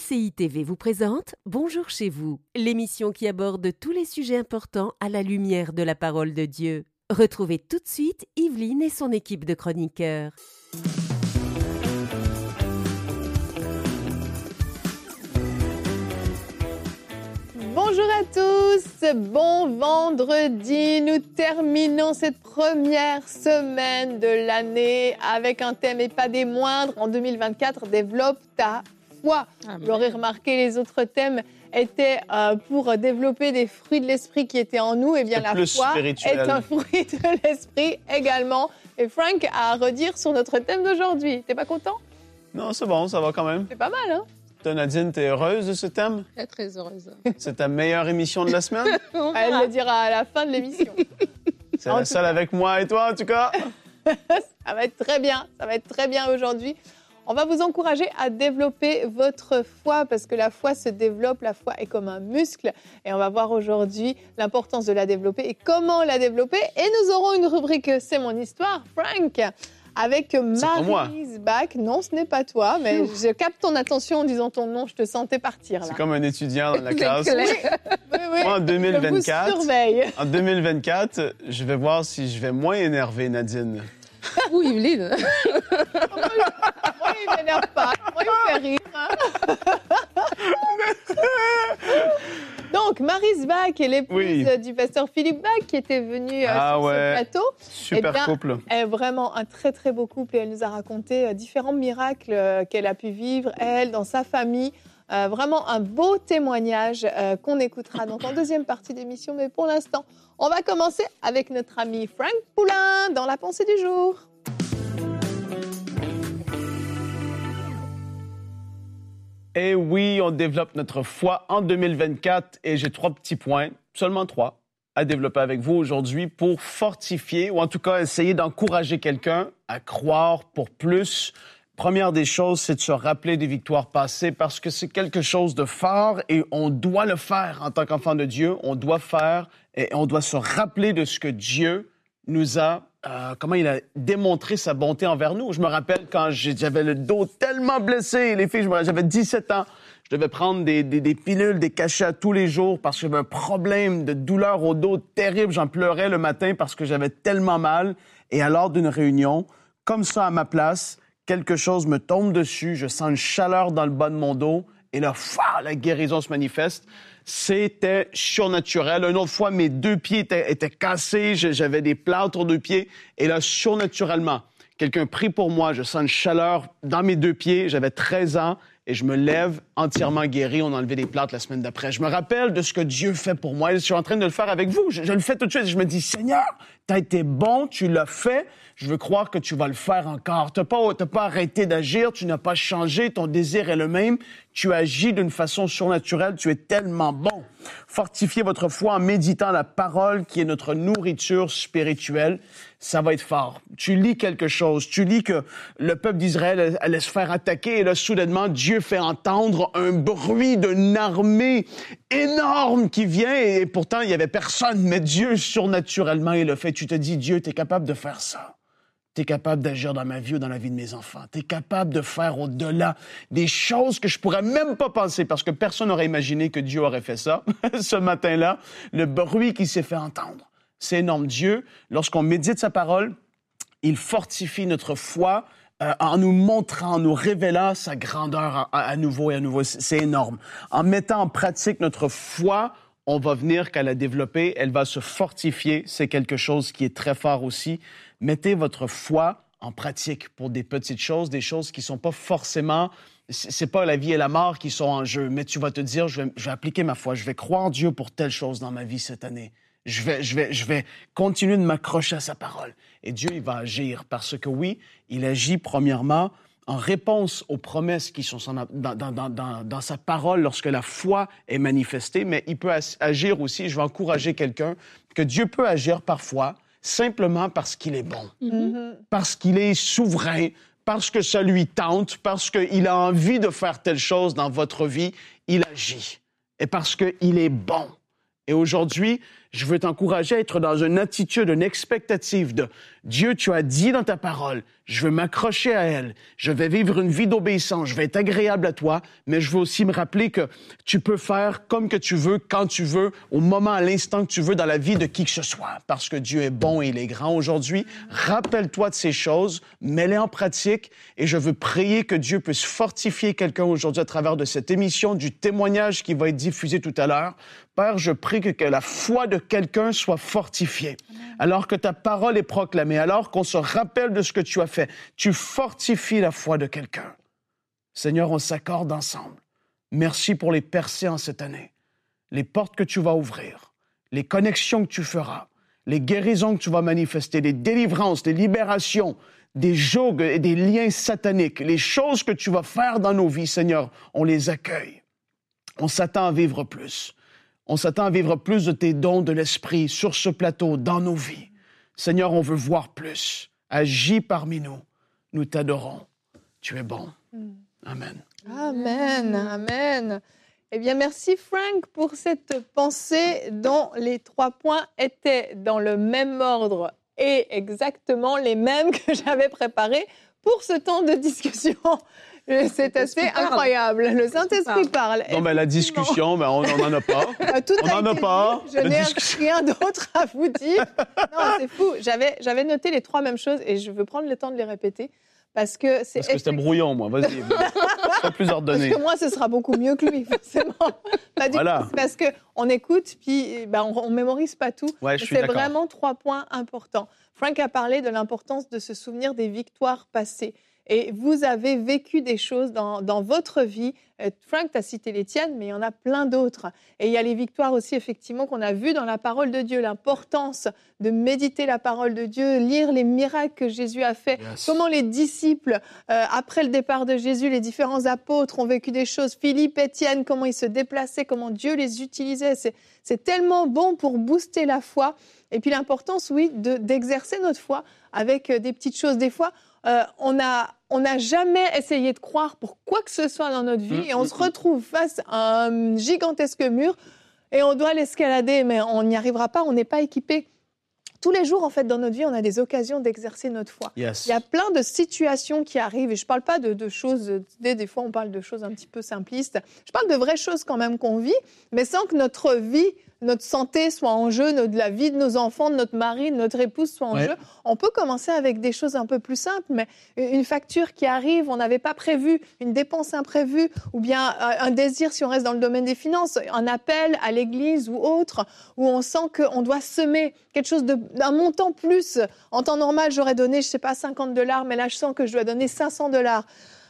MCI TV vous présente Bonjour chez vous, l'émission qui aborde tous les sujets importants à la lumière de la parole de Dieu. Retrouvez tout de suite Yveline et son équipe de chroniqueurs. Bonjour à tous, bon vendredi. Nous terminons cette première semaine de l'année avec un thème et pas des moindres. En 2024, développe ta foi. Vous l'aurez remarqué, les autres thèmes étaient euh, pour développer des fruits de l'esprit qui étaient en nous. Et bien la foi spirituel. est un fruit de l'esprit également. Et Frank a à redire sur notre thème d'aujourd'hui. T'es pas content? Non, c'est bon, ça va quand même. C'est pas mal, hein? Toi, Nadine, t'es heureuse de ce thème? Très, très heureuse. C'est ta meilleure émission de la semaine? Elle le dira à la fin de l'émission. C'est En la seule avec moi et toi, en tout cas? Ça va être très bien, ça va être très bien aujourd'hui. On va vous encourager à développer votre foi parce que la foi se développe, la foi est comme un muscle et on va voir aujourd'hui l'importance de la développer et comment la développer. Et nous aurons une rubrique C'est mon histoire, Frank, avec. Maryse Bach. Non, ce n'est pas toi, mais je capte ton attention en disant ton nom, je te sentais partir. C'est comme un étudiant dans la classe. Oui, oui. Moi, en Je vous 2024, surveille. en 2024, je vais voir si je vais moins énerver Nadine. Ou Yveline. Moi, il m'énerve pas. Moi, il me fait rire. hein. Donc, Maryse Bach est l'épouse Oui. du pasteur Philippe Bach qui était venu euh, Ah sur ouais. ce plateau. Super Eh bien, couple. Elle est vraiment un très, très beau couple et elle nous a raconté euh, différents miracles euh, qu'elle a pu vivre, elle, dans sa famille. Euh, vraiment un beau témoignage euh, qu'on écoutera donc en deuxième partie d'émission. Mais pour l'instant, on va commencer avec notre ami Frank Poulain dans la pensée du jour. Et oui, on développe notre foi en 2024 et j'ai trois petits points, seulement trois, à développer avec vous aujourd'hui pour fortifier ou en tout cas essayer d'encourager quelqu'un à croire pour plus. Première des choses, c'est de se rappeler des victoires passées parce que c'est quelque chose de fort et on doit le faire en tant qu'enfant de Dieu. On doit faire et on doit se rappeler de ce que Dieu nous a, euh, comment il a démontré sa bonté envers nous. Je me rappelle quand j'avais le dos tellement blessé, les filles, j'avais 17 ans. Je devais prendre des pilules, des cachets tous les jours parce que j'avais un problème de douleur au dos terrible. J'en pleurais le matin parce que j'avais tellement mal. Et à l'heure d'une réunion, comme ça à ma place, quelque chose me tombe dessus, je sens une chaleur dans le bas de mon dos et là, la guérison se manifeste. C'était surnaturel. Une autre fois, mes deux pieds étaient, cassés, j'avais des plats autour de pieds et là, surnaturellement, quelqu'un prie pour moi, je sens une chaleur dans mes deux pieds, j'avais 13 ans et je me lève entièrement guéri. On a enlevé des plâtres la semaine d'après. Je me rappelle de ce que Dieu fait pour moi. Je suis en train de le faire avec vous. Je, je le fais tout de suite. Je me dis, Seigneur, tu as été bon, tu l'as fait. Je veux croire que tu vas le faire encore. Tu n'as pas, pas arrêté d'agir, tu n'as pas changé, ton désir est le même. Tu agis d'une façon surnaturelle, tu es tellement bon. Fortifiez votre foi en méditant la parole qui est notre nourriture spirituelle. Ça va être fort. Tu lis quelque chose, tu lis que le peuple d'Israël allait se faire attaquer et là, soudainement, Dieu fait entendre un bruit d'une armée énorme qui vient et pourtant, il y avait personne, mais Dieu, surnaturellement, il le fait. Tu te dis, Dieu, tu es capable de faire ça. Tu es capable d'agir dans ma vie ou dans la vie de mes enfants. Tu es capable de faire au-delà des choses que je pourrais même pas penser parce que personne n'aurait imaginé que Dieu aurait fait ça. Ce matin-là, le bruit qui s'est fait entendre. C'est énorme. Dieu, lorsqu'on médite sa parole, il fortifie notre foi euh, en nous montrant, en nous révélant sa grandeur à, nouveau et à nouveau. C'est énorme. En mettant en pratique notre foi, on va venir qu'à la développer, elle va se fortifier. C'est quelque chose qui est très fort aussi. Mettez votre foi en pratique pour des petites choses, des choses qui sont pas forcément c'est pas la vie et la mort qui sont en jeu, mais tu vas te dire, je vais, je vais appliquer ma foi, je vais croire en Dieu pour telle chose dans ma vie cette année. Je vais, je vais, je vais continuer de m'accrocher à sa parole. Et Dieu, il va agir parce que oui, il agit premièrement en réponse aux promesses qui sont son- dans, dans- dans- dans- dans sa parole lorsque la foi est manifestée, mais il peut agir aussi, je vais encourager quelqu'un, que Dieu peut agir parfois simplement parce qu'il est bon, parce qu'il est souverain, parce que ça lui tente, parce qu'il a envie de faire telle chose dans votre vie, il agit. Et parce qu'il est bon. Et aujourd'hui, Je veux t'encourager à être dans une attitude, une expectative de Dieu, tu as dit dans ta parole, je veux m'accrocher à elle, je vais vivre une vie d'obéissance, je vais être agréable à toi, mais je veux aussi me rappeler que tu peux faire comme que tu veux, quand tu veux, au moment, à l'instant que tu veux dans la vie de qui que ce soit, parce que Dieu est bon et il est grand aujourd'hui. Rappelle-toi de ces choses, mets-les en pratique et je veux prier que Dieu puisse fortifier quelqu'un aujourd'hui à travers de cette émission, du témoignage qui va être diffusé tout à l'heure. Père, je prie que, que la foi de quelqu'un soit fortifiée. Alors que ta parole est proclamée, alors qu'on se rappelle de ce que tu as fait, tu fortifies la foi de quelqu'un. Seigneur, on s'accorde ensemble. Merci pour les percées en cette année, les portes que tu vas ouvrir, les connexions que tu feras, les guérisons que tu vas manifester, les délivrances, les libérations, des jougs et des liens sataniques, les choses que tu vas faire dans nos vies, Seigneur, on les accueille. On s'attend à vivre plus. On s'attend à vivre plus de tes dons de l'Esprit sur ce plateau, dans nos vies. Seigneur, on veut voir plus. Agis parmi nous. Nous t'adorons. Tu es bon. Amen. Amen, amen. Eh bien, merci Frank pour cette pensée dont les trois points étaient dans le même ordre et exactement les mêmes que j'avais préparés pour ce temps de discussion. C'est assez incroyable. Le Saint-Esprit parle. Non, mais la discussion, ben, on n'en a pas. Euh, Tout On n'en a été pas. dit. Je n'ai rien d'autre à vous dire. Non, c'est fou. J'avais, j'avais noté les trois mêmes choses et je veux prendre le temps de les répéter parce que c'est Parce que c'était brouillon, moi. Vas-y. Sois plus Parce ordonné. que moi, ce sera beaucoup mieux que lui, forcément. Pas du Voilà. parce qu'on écoute, puis ben, on, on mémorise pas tout. Ouais, c'est vraiment trois points importants. Frank a parlé de l'importance de se souvenir des victoires passées. Et vous avez vécu des choses dans, dans votre vie. Euh, Frank, tu as cité les tiennes, mais il y en a plein d'autres. Et il y a les victoires aussi, effectivement, qu'on a vues dans la parole de Dieu. L'importance de méditer la parole de Dieu, lire les miracles que Jésus a fait. Yes. Comment les disciples, euh, après le départ de Jésus, les différents apôtres ont vécu des choses. Philippe, Étienne, comment ils se déplaçaient, comment Dieu les utilisait. C'est, c'est tellement bon pour booster la foi. Et puis l'importance, oui, de, d'exercer notre foi avec euh, des petites choses. Des fois, euh, on a on n'a jamais essayé de croire pour quoi que ce soit dans notre vie Mm, et on mm, se retrouve face à un gigantesque mur et on doit l'escalader, mais on n'y arrivera pas, on n'est pas équipé. Tous les jours, en fait, dans notre vie, on a des occasions d'exercer notre foi. Yes. Il y a plein de situations qui arrivent, et je ne parle pas de, de choses, des, des fois on parle de choses un petit peu simplistes, je parle de vraies choses quand même qu'on vit, mais sans que notre vie, notre santé soit en jeu, notre, la vie de nos enfants, de notre mari, de notre épouse soit en Ouais. jeu. On peut commencer avec des choses un peu plus simples, mais une facture qui arrive, on n'avait pas prévu, une dépense imprévue, ou bien euh, un désir si on reste dans le domaine des finances, un appel à l'église ou autre, où on sent qu'on doit semer quelque chose d'un montant plus. En temps normal, j'aurais donné, je sais pas, 50 dollars, mais là, je sens que je dois donner 500 dollars.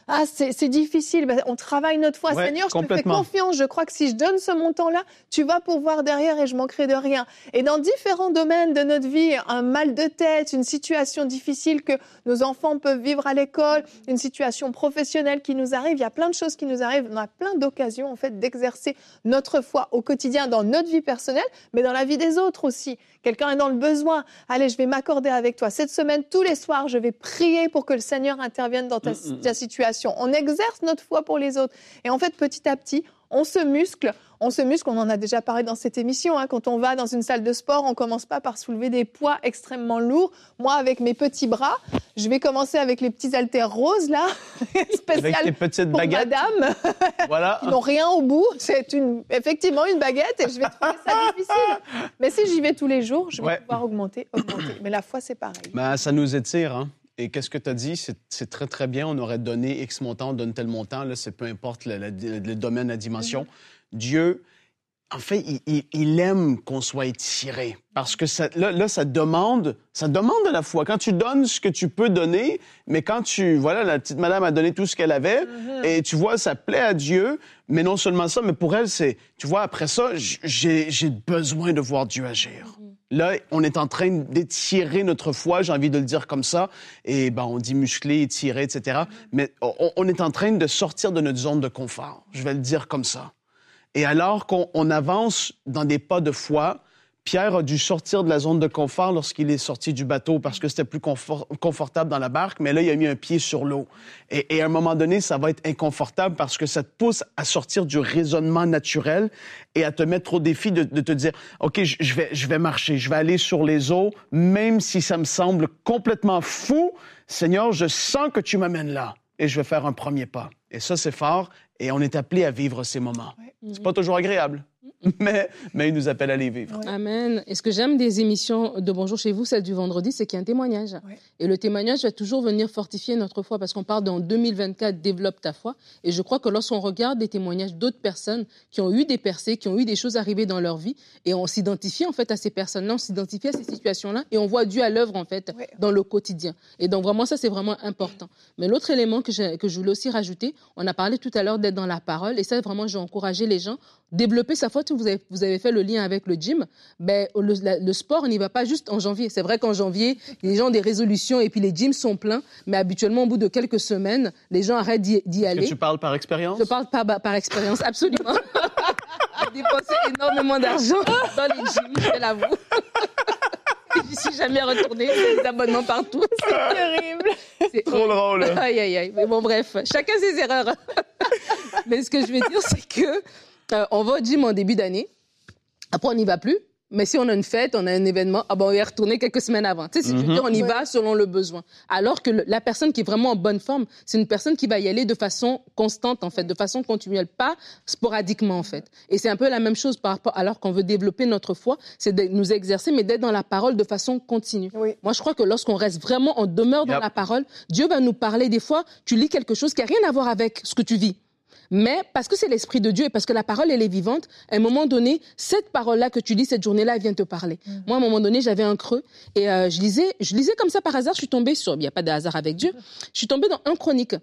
Ah, c'est difficile. Ben, on travaille notre foi. Ouais, Seigneur, je te fais confiance. Je crois que si je donne ce montant-là, tu vas pourvoir derrière et je manquerai de rien. Et dans différents domaines de notre vie, un mal de tête, une situation difficile que nos enfants peuvent vivre à l'école, une situation professionnelle qui nous arrive, il y a plein de choses qui nous arrivent. On a plein d'occasions, en fait, d'exercer notre foi au quotidien dans notre vie personnelle, mais dans la vie des autres aussi. Quelqu'un est dans le besoin. Allez, je vais m'accorder avec toi. Cette semaine, tous les soirs, je vais prier pour que le Seigneur intervienne dans ta, Mm, mm, ta situation. On exerce notre foi pour les autres. Et en fait, petit à petit, on se muscle. On se muscle, on en a déjà parlé dans cette émission. hein. Quand on va dans une salle de sport, on commence pas par soulever des poids extrêmement lourds. Moi, avec mes petits bras, je vais commencer avec les petits haltères roses, là, Avec tes spéciales petites pour baguettes. madame Voilà. qui n'ont rien au bout. C'est une, effectivement une baguette et je vais trouver ça difficile. Mais si j'y vais tous les jours, je vais Ouais. pouvoir augmenter, augmenter. Mais la foi, c'est pareil. Ben, ça nous étire, hein? Et qu'est-ce que tu as dit? C'est- très, très bien. On aurait donné X montant, on donne tel montant. Là, c'est peu importe le, le- le domaine, la dimension. Dieu, en fait, il, il- il aime qu'on soit étiré. Parce que ça, là, là, ça demande, ça demande de la foi. Quand tu donnes ce que tu peux donner, mais quand tu, voilà, la petite madame a donné tout ce qu'elle avait, et tu vois, ça plaît à Dieu, mais non seulement ça, mais pour elle, c'est, tu vois, après ça, j'ai besoin de voir Dieu agir. Là, on est en train d'étirer notre foi, j'ai envie de le dire comme ça, et ben, on dit muscler, étirer, etc. Mais on, on est en train de sortir de notre zone de confort. Je vais le dire comme ça. Et alors qu'on on avance dans des pas de foi, Pierre a dû sortir de la zone de confort lorsqu'il est sorti du bateau parce que c'était plus confort- confortable dans la barque, mais là, il a mis un pied sur l'eau. Et, à un moment donné, ça va être inconfortable parce que ça te pousse à sortir du raisonnement naturel et à te mettre au défi de, de te dire, OK, je vais, je vais marcher, je vais aller sur les eaux, même si ça me semble complètement fou. Seigneur, je sens que tu m'amènes là et je vais faire un premier pas. Et ça, c'est fort et on est appelé à vivre ces moments. C'est pas toujours agréable, mais, mais il nous appelle à les vivre. Amen. Et ce que j'aime des émissions de Bonjour chez vous, celle du vendredi, c'est qu'il y a un témoignage. Ouais. Et le témoignage va toujours venir fortifier notre foi parce qu'on parle dans 2024, développe ta foi. Et je crois que lorsqu'on regarde des témoignages d'autres personnes qui ont eu des percées, qui ont eu des choses arrivées dans leur vie, et on s'identifie en fait à ces personnes-là, on s'identifie à ces situations-là, et on voit Dieu à l'œuvre en fait Ouais. dans le quotidien. Et donc vraiment ça, c'est vraiment important. Mais l'autre élément que, que je voulais aussi rajouter, on a parlé tout à l'heure d'être dans la parole, et ça vraiment, j'ai encouragé les gens développer sa foi. Vous avez, vous avez fait le lien avec le gym. Ben, le, la- le sport n'y va pas juste en janvier. C'est vrai qu'en janvier, les gens ont des résolutions et puis les gyms sont pleins, mais habituellement, au bout de quelques semaines, les gens arrêtent d'y Est-ce que aller. tu parles par expérience? Je parle par expérience, absolument. J'ai dépensé énormément d'argent dans les gyms, je l'avoue. Je suis jamais retournée, j'ai des abonnements partout. Terrible. C'est Trop drôle. Aïe, aïe, aïe. Mais bon, bref, chacun ses erreurs. Mais ce que je veux dire, c'est que euh, on va au gym en début d'année. Après, on n'y va plus. Mais si on a une fête, on a un événement, ah ben, on va y retourner quelques semaines avant. Tu sais, si je veux dire, on y va selon le besoin. Alors que le- la personne qui est vraiment en bonne forme, c'est une personne qui va y aller de façon constante, en fait, de façon continuelle, pas sporadiquement, en fait. Et c'est un peu la même chose par rapport, alors qu'on veut développer notre foi, c'est de nous exercer, mais d'être dans la parole de façon continue. Oui. Moi, je crois que lorsqu'on reste vraiment, on demeure dans Yep. la parole, Dieu va nous parler. Des fois, tu lis quelque chose qui n'a rien à voir avec ce que tu vis. Mais parce que c'est l'Esprit de Dieu et parce que la parole, elle est vivante, à un moment donné, cette parole-là que tu lis, cette journée-là, elle vient te parler. Moi, à un moment donné, j'avais un creux et euh, je, lisais, je lisais comme ça par hasard, je suis tombée sur, il n'y a pas de hasard avec Dieu, je suis tombée dans un chronique.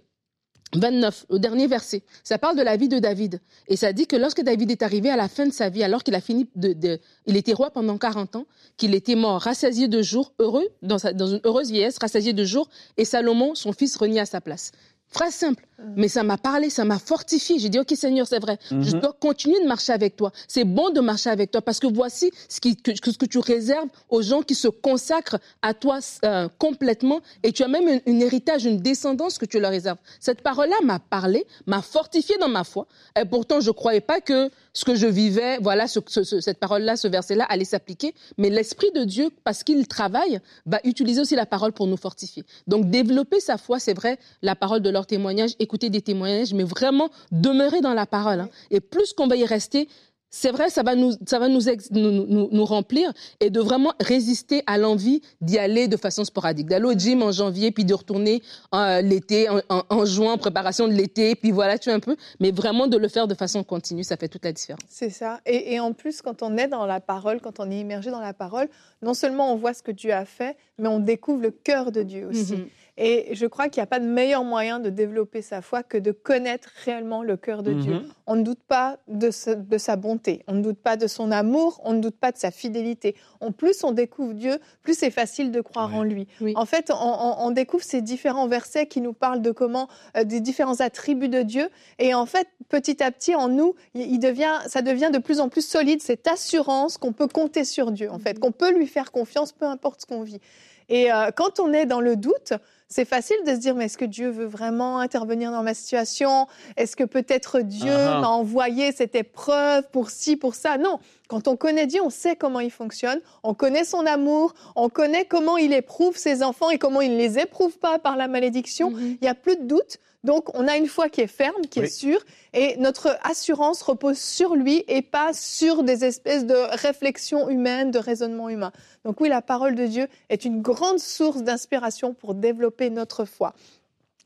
29, au dernier verset. Ça parle de la vie de David. Et ça dit que lorsque David est arrivé à la fin de sa vie, alors qu'il a fini de, de- il était roi pendant 40 ans, qu'il était mort, rassasié de jours, heureux, dans, sa- dans une heureuse vieillesse, rassasié de jours, et Salomon, son fils, renie à sa place. Phrase simple, mais ça m'a parlé, ça m'a fortifié. J'ai dit, OK Seigneur, c'est vrai, je dois continuer de marcher avec toi. C'est bon de marcher avec toi parce que voici ce, qui, que, que- ce que tu réserves aux gens qui se consacrent à toi euh, complètement et tu as même un, un héritage, une descendance que tu leur réserves. Cette parole-là m'a parlé, m'a fortifié dans ma foi. Et pourtant, je ne croyais pas que ce que je vivais, voilà, ce- ce- ce- cette parole-là, ce verset-là allait s'appliquer. Mais l'Esprit de Dieu, parce qu'il travaille, va utiliser aussi la parole pour nous fortifier. Donc, développer sa foi, c'est vrai, la parole de leur témoignage, écouter des témoignages, mais vraiment demeurer dans la parole. hein. Et plus qu'on va y rester, c'est vrai, ça va nous, ça va nous, ex- nous, nous- nous remplir et de vraiment résister à l'envie d'y aller de façon sporadique. D'aller au gym en janvier, puis de retourner euh, l'été, en, en- en juin, en préparation de l'été, puis voilà, tu vois un peu. Mais vraiment de le faire de façon continue, ça fait toute la différence. C'est ça. Et, et en plus, quand on est dans la parole, quand on est immergé dans la parole, non seulement on voit ce que Dieu a fait, mais on découvre le cœur de Dieu aussi. Mhm. Et je crois qu'il n'y a pas de meilleur moyen de développer sa foi que de connaître réellement le cœur de Dieu. Mhm. On ne doute pas de, ce- de sa bonté, on ne doute pas de son amour, on ne doute pas de sa fidélité. En plus on découvre Dieu, plus c'est facile de croire Ouais. en lui. Oui. En fait, on, on- on découvre ces différents versets qui nous parlent de comment, euh, des différents attributs de Dieu. Et en fait, petit à petit, en nous, il, il devient, ça devient de plus en plus solide, cette assurance qu'on peut compter sur Dieu, en fait, qu'on peut lui faire confiance, peu importe ce qu'on vit. Et euh, quand on est dans le doute, c'est facile de se dire, mais est-ce que Dieu veut vraiment intervenir dans ma situation? Est-ce que peut-être Dieu Ah ah. m'a envoyé cette épreuve pour ci, pour ça? Non. Quand on connaît Dieu, on sait comment il fonctionne, on connaît son amour, on connaît comment il éprouve ses enfants et comment il ne les éprouve pas par la malédiction. Mhm. Il n'y a plus de doute. Donc, on a une foi qui est ferme, qui est sûre, et notre assurance repose sur lui et pas sur des espèces de réflexions humaines, de raisonnements humains. Donc oui, la parole de Dieu est une grande source d'inspiration pour développer notre foi.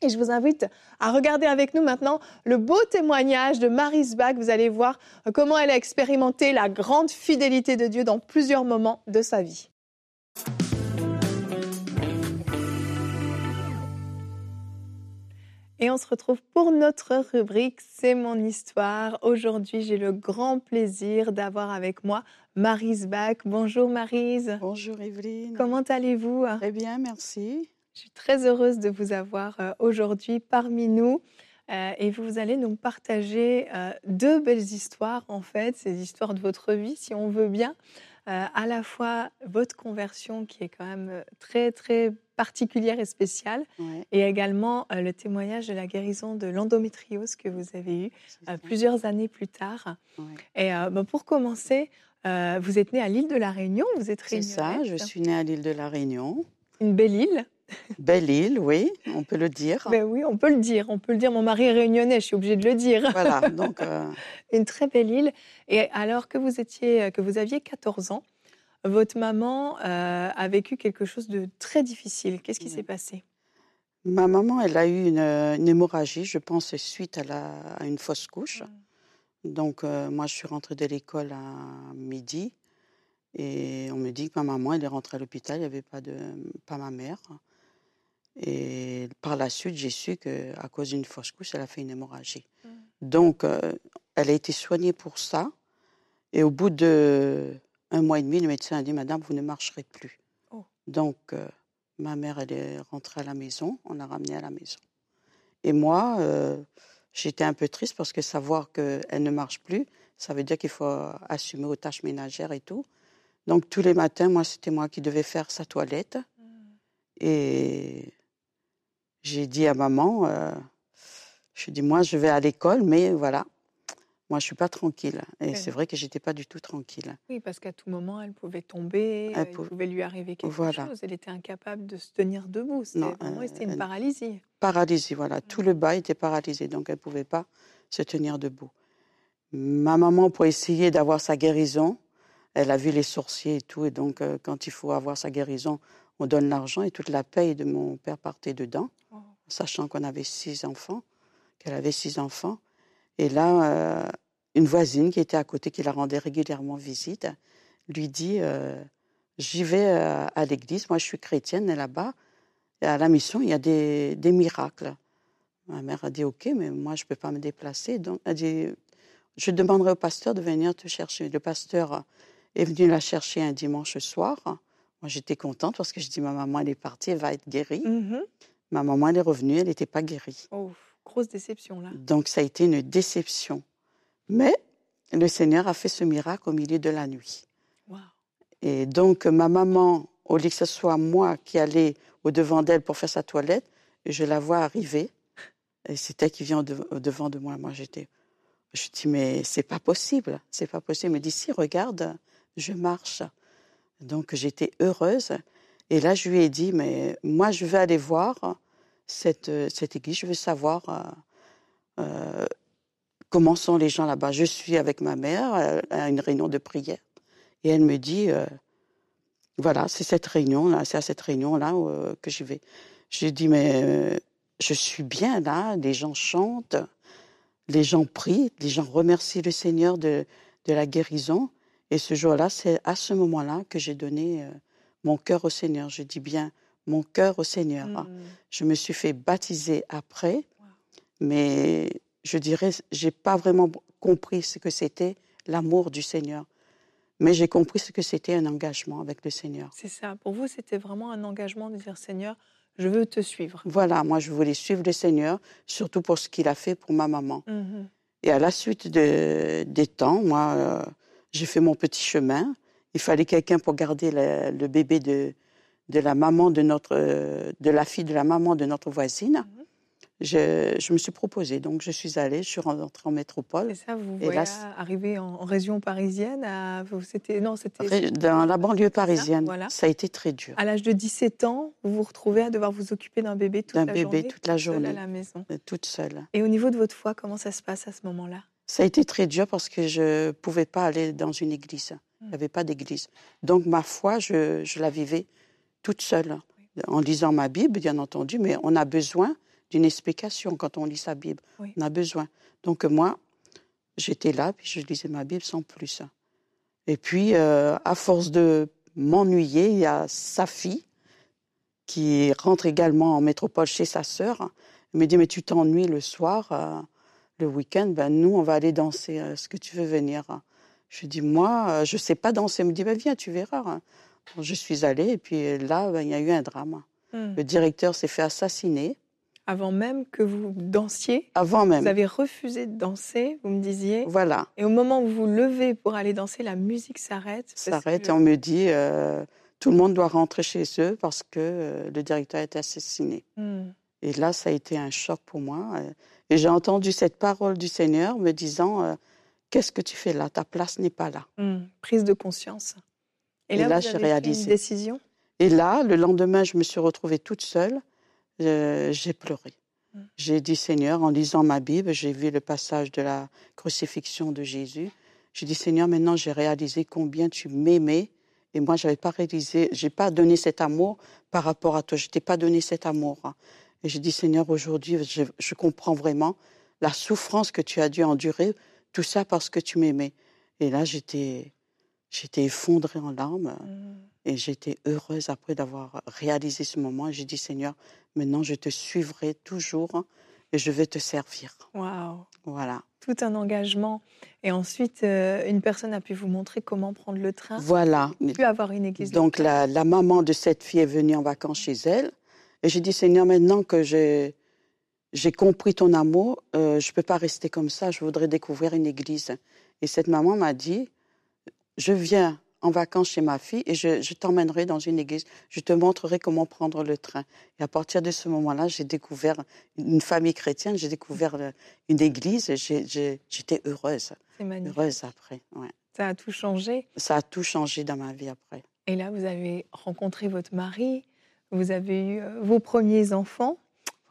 Et je vous invite à regarder avec nous maintenant le beau témoignage de Marie Bach. Vous allez voir comment elle a expérimenté la grande fidélité de Dieu dans plusieurs moments de sa vie. Et on se retrouve pour notre rubrique C'est mon histoire. Aujourd'hui, j'ai le grand plaisir d'avoir avec moi Marise Bach. Bonjour Marise. Bonjour Evelyne. Comment allez-vous? Très bien, merci. Je suis très heureuse de vous avoir euh, aujourd'hui parmi nous. Euh, et vous allez nous partager euh, deux belles histoires, en fait, ces histoires de votre vie, si on veut bien. euh, à la fois votre conversion qui est quand même très très particulière et spéciale, Ouais, et également le témoignage de la guérison de l'endométriose que vous avez eu c'est ça. plusieurs années plus tard. Ouais. Et bah, pour commencer, vous êtes né à l'île de la Réunion, vous êtes C'est ça, je suis née à l'île de la Réunion. Une belle île. Belle île, oui, on peut le dire. Ben oui, on peut le dire, on peut le dire. Mon mari est réunionnais, je suis obligée de le dire. Voilà, donc euh, Une très belle île. Et alors que vous étiez, que vous aviez 14 ans, votre maman euh, a vécu quelque chose de très difficile. Qu'est-ce qui Ouais. s'est passé? Ma maman, elle a eu une, une hémorragie, je pense, suite à, la, à une fausse couche. Donc, euh, moi, je suis rentrée de l'école à midi et on me dit que ma maman, elle est rentrée à l'hôpital, il n'y avait pas, de, pas ma mère. Et par la suite, j'ai su qu'à cause d'une fausse couche, elle a fait une hémorragie. Mm. Donc, euh, elle a été soignée pour ça. Et au bout de un mois et demi, le médecin a dit, Madame, vous ne marcherez plus. Oh. Donc, euh, ma mère, elle est rentrée à la maison, on l'a ramenée à la maison. Et moi, euh, j'étais un peu triste parce que savoir qu'elle ne marche plus, ça veut dire qu'il faut assumer aux tâches ménagères et tout. Donc, tous les matins, moi, c'était moi qui devais faire sa toilette. Et j'ai dit à maman, euh, je dis, moi, je vais à l'école, mais voilà, moi, je suis pas tranquille. Et c'est vrai que j'étais pas du tout tranquille. Oui, parce qu'à tout moment, elle pouvait tomber, Elle euh, il pou- pouvait lui arriver quelque Voilà. chose. Elle était incapable de se tenir debout. C'était euh, une paralysie. Paralysie, voilà. Tout le bas était paralysé, donc elle pouvait pas se tenir debout. Ma maman, pour essayer d'avoir sa guérison, elle a vu les sorciers et tout, et donc euh, quand il faut avoir sa guérison, on donne l'argent et toute la paye de mon père partait dedans. Sachant qu'on avait six enfants, qu'elle avait six enfants. Et là, euh, une voisine qui était à côté, qui la rendait régulièrement visite, lui dit euh, J'y vais euh, à l'église, moi je suis chrétienne, et là-bas, à la mission, il y a des, miracles. Ma mère a dit Ok, mais moi je ne peux pas me déplacer. Donc, elle dit Je demanderai au pasteur de venir te chercher. Le pasteur est venu la chercher un dimanche soir. Moi j'étais contente parce que je dis Ma maman, elle est partie, elle va être guérie. Mhm. Ma maman, elle est revenue, elle n'était pas guérie. Oh, grosse déception là. Donc ça a été une déception. Mais le Seigneur a fait ce miracle au milieu de la nuit. Waouh. Et donc ma maman, au lieu que ce soit moi qui allais au devant d'elle pour faire sa toilette, je la vois arriver. Et c'est elle qui vient au, de- au devant de moi. Moi j'étais, je dis mais c'est pas possible, c'est pas possible. Dit si regarde, je marche. Donc j'étais heureuse. Et là je lui ai dit mais moi je veux aller voir cette, cette église, je veux savoir. euh, euh, comment sont les gens là-bas. Je suis avec ma mère euh, à une réunion de prière et elle me dit, euh, voilà, c'est cette réunion-là, c'est à cette réunion-là euh, que j'y vais. Je dis, mais euh, je suis bien là, les gens chantent, les gens prient, les gens remercient le Seigneur de, de la guérison. Et ce jour-là, c'est à ce moment-là que j'ai donné euh, mon cœur au Seigneur. Je dis bien mon cœur au Seigneur. Mhm. Je me suis fait baptiser après, mais je dirais, j'ai pas vraiment compris ce que c'était l'amour du Seigneur. Mais j'ai compris ce que c'était un engagement avec le Seigneur. C'est ça. Pour vous, c'était vraiment un engagement de dire Seigneur, je veux te suivre. Voilà, moi je voulais suivre le Seigneur, surtout pour ce qu'il a fait pour ma maman. Mhm. Et à la suite de- des temps, moi, euh, j'ai fait mon petit chemin. Il fallait quelqu'un pour garder le bébé de, de la maman de notre, de la fille de la maman de notre voisine. Mhm. Je, je me suis proposée, donc je suis allée, je suis rentrée en métropole, Et ça, vous Et voyez là, arriver en, en région parisienne à, c'était, non, c'était dans la banlieue parisienne. voilà. Ça a été très dur. à l'âge de 17 ans, vous vous retrouvez à devoir vous occuper d'un bébé toute D'un la bébé journée, toute la à journée, la maison. euh, toute seule. Et au niveau de votre foi, comment ça se passe à ce moment-là? Ça a été très dur parce que je ne pouvais pas aller dans une église. Il n'y avait pas d'église. Donc ma foi, je, je la vivais toute seule, en lisant ma Bible, bien entendu, mais on a besoin d'une explication quand on lit sa Bible. Oui. On a besoin. Donc moi, j'étais là, puis je lisais ma Bible sans plus. Et puis, euh, à force de m'ennuyer, il y a sa fille qui rentre également en métropole chez sa sœur. Elle me dit, mais tu t'ennuies le soir, euh, le week-end, ben nous, on va aller danser. Est-ce que tu veux venir? Je dis, moi, euh, je ne sais pas danser. Elle me dit, ben viens, tu verras. Je suis allée, et puis là, ben, il y a eu un drame. Hmm. Le directeur s'est fait assassiner Avant même que vous dansiez, Avant même. vous avez refusé de danser, vous me disiez. Voilà. Et au moment où vous vous levez pour aller danser, la musique s'arrête. S'arrête que- et on me dit euh, tout le monde doit rentrer chez eux parce que euh, le directeur a été assassiné. Hmm. Et là, ça a été un choc pour moi. euh, Et j'ai entendu cette parole du Seigneur me disant euh, Qu'est-ce que tu fais là? Ta place n'est pas là. Hmm. Prise de conscience. Et là, j'ai réalisé. une décision? Et là, le lendemain, je me suis retrouvée toute seule. Euh, j'ai pleuré. Mm. J'ai dit Seigneur, en lisant ma Bible, j'ai vu le passage de la crucifixion de Jésus. J'ai dit Seigneur, maintenant j'ai réalisé combien tu m'aimais. Et moi, j'avais pas réalisé, j'ai pas donné cet amour par rapport à toi. Je t'ai pas donné cet amour. hein. Et j'ai dit Seigneur, aujourd'hui, je, je comprends vraiment la souffrance que tu as dû endurer, tout ça parce que tu m'aimais. Et là, j'étais, j'étais effondrée en larmes. Hmm. Et j'étais heureuse après d'avoir réalisé ce moment. J'ai dit, Seigneur, maintenant je te suivrai toujours et je vais te servir. Waouh. Voilà. Tout un engagement. Et ensuite, euh, une personne a pu vous montrer comment prendre le train. Voilà. Pu avoir une église. Donc la, la maman de cette fille est venue en vacances chez elle. Et j'ai dit, Seigneur, maintenant que j'ai, j'ai compris ton amour, euh, je ne peux pas rester comme ça, je voudrais découvrir une église. Et cette maman m'a dit, je viens en vacances chez ma fille et je, je t'emmènerai dans une église. Je te montrerai comment prendre le train. Et à partir de ce moment-là, j'ai découvert une famille chrétienne, j'ai découvert le- une église et j'étais heureuse. C'est magnifique. Heureuse après. ouais. Ça a tout changé. Ça a tout changé dans ma vie après. Et là, vous avez rencontré votre mari, vous avez eu euh, vos premiers enfants.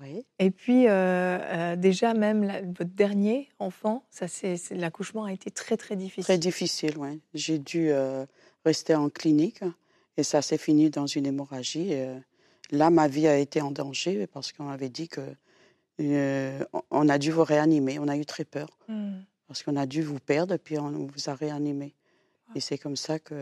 Oui. Et puis, euh, euh, déjà, même la- votre dernier enfant, ça, c'est, c'est- l'accouchement a été très, très difficile. Très difficile, oui. J'ai dû euh, rester en clinique et ça s'est fini dans une hémorragie. Et, euh, là, ma vie a été en danger parce qu'on avait dit que on- a dû vous réanimer. On a eu très peur Hmm. parce qu'on a dû vous perdre puis on vous a réanimé. Et c'est comme ça que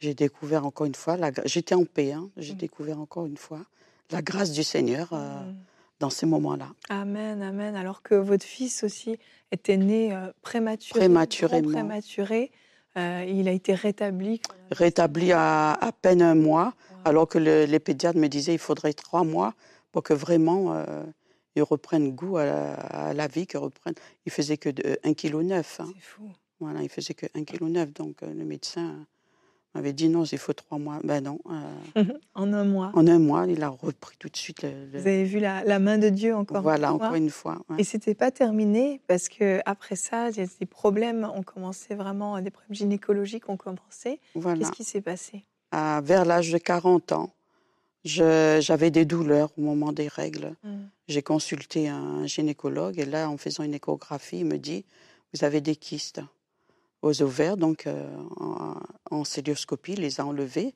j'ai découvert encore une fois, la j'étais en paix, hein. j'ai Mm. découvert encore une fois la grâce du Seigneur euh, Hmm. dans ces moments-là. Amen, amen. Alors que votre fils aussi était né euh, prématuré, Prématurément. prématuré, euh, il a été rétabli. Rétabli à à peine un mois. Wow. Alors que le- les pédiatres me disaient qu'il faudrait trois mois pour que vraiment ils reprennent goût à la, à la vie, qu'ils reprennent. Il faisait que de 1,9 kg. Hein. C'est fou. Voilà, il faisait que 1,9 kg. Donc le médecin m'avait dit non, il faut trois mois. Ben non. euh, en un mois. en un mois, il a repris tout de suite le. le- Vous avez vu la, la main de Dieu encore voilà, une fois. encore une fois. ouais. Et c'était pas terminé parce que après ça, il y a des problèmes ont commencé vraiment, des problèmes gynécologiques ont commencé. Voilà. Qu'est-ce qui s'est passé? À- vers l'âge de 40 ans, j'avais des douleurs au moment des règles. Hmm. J'ai consulté un gynécologue et là, en faisant une échographie, il me dit Vous avez des kystes aux ovaires, donc euh, en, en célioscopie, il les a enlevés.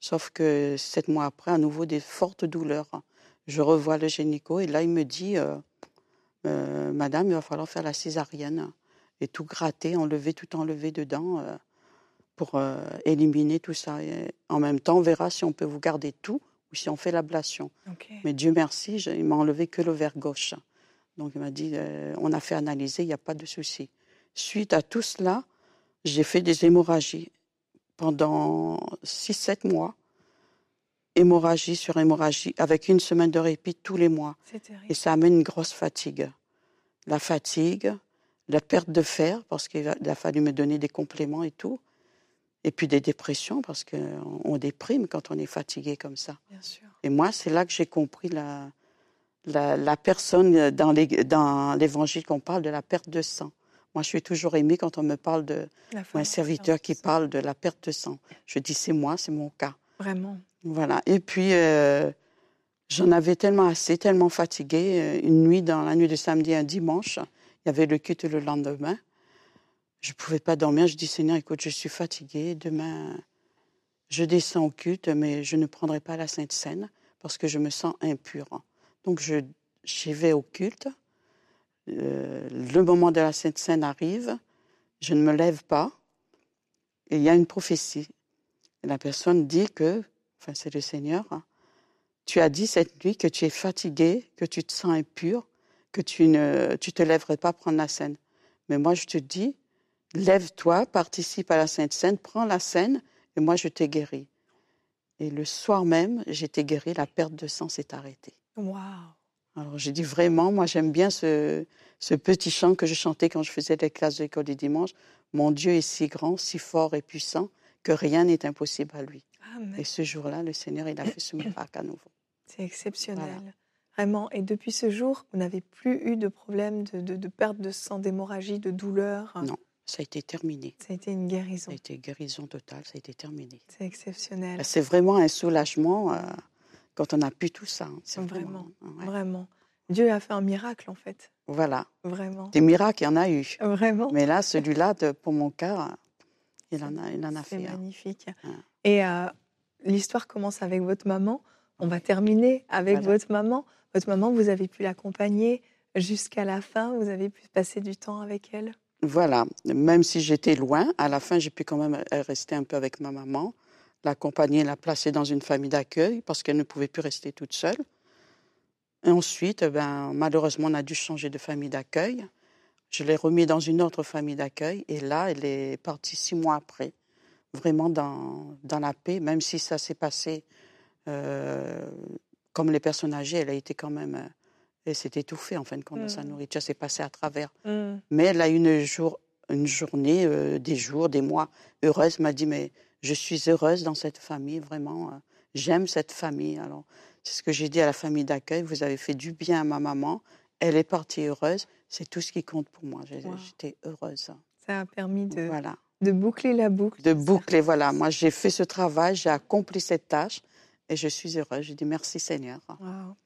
Sauf que sept mois après, à nouveau, des fortes douleurs. Je revois le gynéco et là, il me dit euh, Euh, Madame, il va falloir faire la césarienne et tout gratter, enlever, tout enlever dedans euh, pour éliminer tout ça. Et en même temps, on verra si on peut vous garder tout ou si on fait l'ablation. Mais Dieu merci, je- il m'a enlevé que l'ovaire gauche. Donc il m'a dit, on a fait analyser, il n'y a pas de souci. Suite à tout cela, j'ai fait des hémorragies pendant 6-7 mois. Hémorragie sur hémorragie, avec une semaine de répit tous les mois. Et ça amène une grosse fatigue. La fatigue, la perte de fer, parce qu'il a, fallu me donner des compléments et tout. Et puis des dépressions, parce qu'on on déprime quand on est fatigué comme ça. Bien sûr. Et moi, c'est là que j'ai compris la, la, la personne dans l'évangile qu'on parle de la perte de sang. Moi, je suis toujours émue quand on me parle de ou un serviteur qui parle de la perte de sang. Je dis, c'est moi, c'est mon cas. Vraiment. Voilà. Et puis, euh, j'en avais tellement assez, tellement fatiguée. euh, Une nuit, dans la nuit de samedi à dimanche, il y avait le culte le lendemain. Je ne pouvais pas dormir. Je dis, Seigneur, écoute, je suis fatiguée. Demain, je descends au culte, mais je ne prendrai pas la Sainte Seine parce que je me sens impure. Donc, je, j'y vais au culte. Euh, le moment de la Sainte Seine arrive. Je ne me lève pas. Il y a une prophétie. La personne dit que, enfin c'est le Seigneur, hein, tu as dit cette nuit que tu es fatigué, que tu te sens impur, que tu ne tu te lèverais pas prendre la scène. Mais moi je te dis, lève-toi, participe à la Sainte Seine, prends la scène et moi je t'ai guéri. Et le soir même, j'étais guérie, la perte de sang s'est arrêtée. Waouh. Alors j'ai dit vraiment, moi j'aime bien ce, ce petit chant que je chantais quand je faisais des classes de l'école du dimanche. Mon Dieu est si grand, si fort et puissant que rien n'est impossible à lui. Amen. Et ce jour-là, le Seigneur, il a fait ce miracle à nouveau. C'est exceptionnel. Voilà. Vraiment. Et depuis ce jour, vous n'avez plus eu de problème de, de- de perte de sang, d'hémorragie, de douleur? Non. Ça a été terminé. Ça a été une Ça guérison. a été guérison totale, ça a été terminé. C'est exceptionnel. C'est vraiment un soulagement euh, quand on n'a plus tout ça. hein. C'est Vraiment. vraiment. ouais. Vraiment. Dieu a fait un miracle, en fait. Voilà. Vraiment. Des miracles, il y en a eu. Vraiment. Mais là, celui-là, pour mon cas, il en a, il en a C'est fait. un. magnifique. Ouais. Et euh, l'histoire commence avec votre maman. On va terminer avec Voilà. votre maman. Votre maman, vous avez pu l'accompagner jusqu'à la fin. Vous avez pu passer du temps avec elle? Voilà. Même si j'étais loin, à la fin, j'ai pu quand même euh, rester un peu avec ma maman, l'accompagner, la placer dans une famille d'accueil parce qu'elle ne pouvait plus rester toute seule. Et ensuite, eh ben, malheureusement, on a dû changer de famille d'accueil. Je l'ai remis dans une autre famille d'accueil et là, elle est partie six mois après, vraiment dans, dans la paix, même si ça s'est passé euh, comme les personnes âgées, elle a été quand même, euh, elle s'est étouffée en fin de compte de sa nourriture, c'est passé à travers. Hmm. Mais elle a eu une, jour, une journée, euh, des jours, des mois heureuse. Elle m'a dit, mais je suis heureuse dans cette famille, vraiment. euh, J'aime cette famille. Alors, c'est ce que j'ai dit à la famille d'accueil. Vous avez fait du bien à ma maman. Elle est partie heureuse. C'est tout ce qui compte pour moi. Wow. J'étais heureuse. Ça a permis de, Voilà. de boucler la boucle. De boucler, voilà. Moi, j'ai fait ce travail, j'ai accompli cette tâche et je suis heureuse. Je dis merci Seigneur. Wow.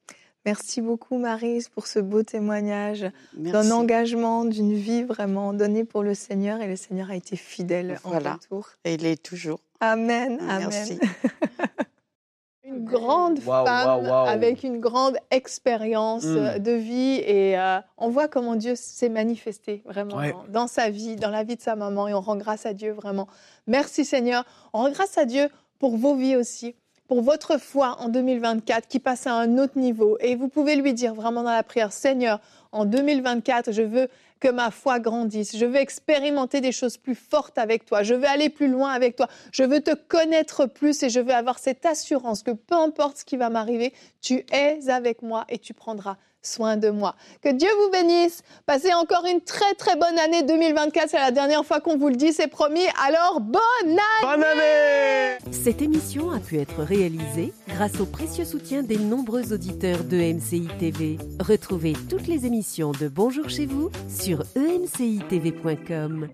Merci beaucoup, Marise, pour ce beau témoignage d'un engagement, d'une vie vraiment donnée pour le Seigneur. Et le Seigneur a été fidèle Voilà. en retour. Et il est toujours. Amen. Amen. Merci. Une grande femme avec une grande expérience Mm. euh, de vie et euh, on voit comment Dieu s'est manifesté vraiment Ouais. dans, dans sa vie, dans la vie de sa maman et on rend grâce à Dieu vraiment. Merci Seigneur. On rend grâce à Dieu pour vos vies aussi, pour votre foi en 2024 qui passe à un autre niveau et vous pouvez lui dire vraiment dans la prière Seigneur, en 2024, je veux que ma foi grandisse. Je veux expérimenter des choses plus fortes avec toi. Je veux aller plus loin avec toi. Je veux te connaître plus et je veux avoir cette assurance que peu importe ce qui va m'arriver, tu es avec moi et tu prendras soin de moi. Que Dieu vous bénisse. Passez encore une très très bonne année 2024. C'est la dernière fois qu'on vous le dit, c'est promis. Alors, bonne année Bonne année Cette émission a pu être réalisée grâce au précieux soutien des nombreux auditeurs de MCI TV. Retrouvez toutes les émissions de Bonjour chez vous sur emcitv.com.